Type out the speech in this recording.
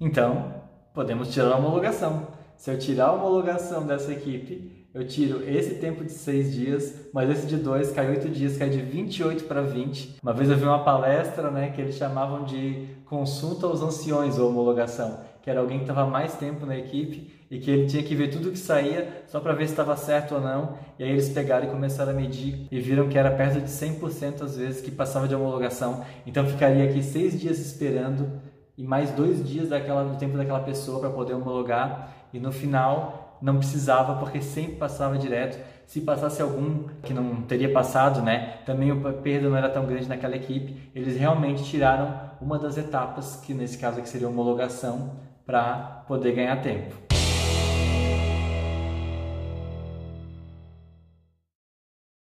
Então, podemos tirar a homologação. Se eu tirar a homologação dessa equipe, eu tiro esse tempo de 6 dias, mas esse de 2 cai 8 dias, cai de 28 para 20. Uma vez eu vi uma palestra né, que eles chamavam de consulta aos anciões ou homologação, que era alguém que estava mais tempo na equipe e que ele tinha que ver tudo que saía só para ver se estava certo ou não. E aí eles pegaram e começaram a medir e viram que era perto de 100% às vezes que passava de homologação. Então ficaria aqui 6 dias esperando e mais dois dias daquela, do tempo daquela pessoa para poder homologar e no final não precisava porque sempre passava direto. Se passasse algum que não teria passado, né, também a perda não era tão grande naquela equipe. Eles realmente tiraram uma das etapas, que nesse caso aqui seria homologação, para poder ganhar tempo.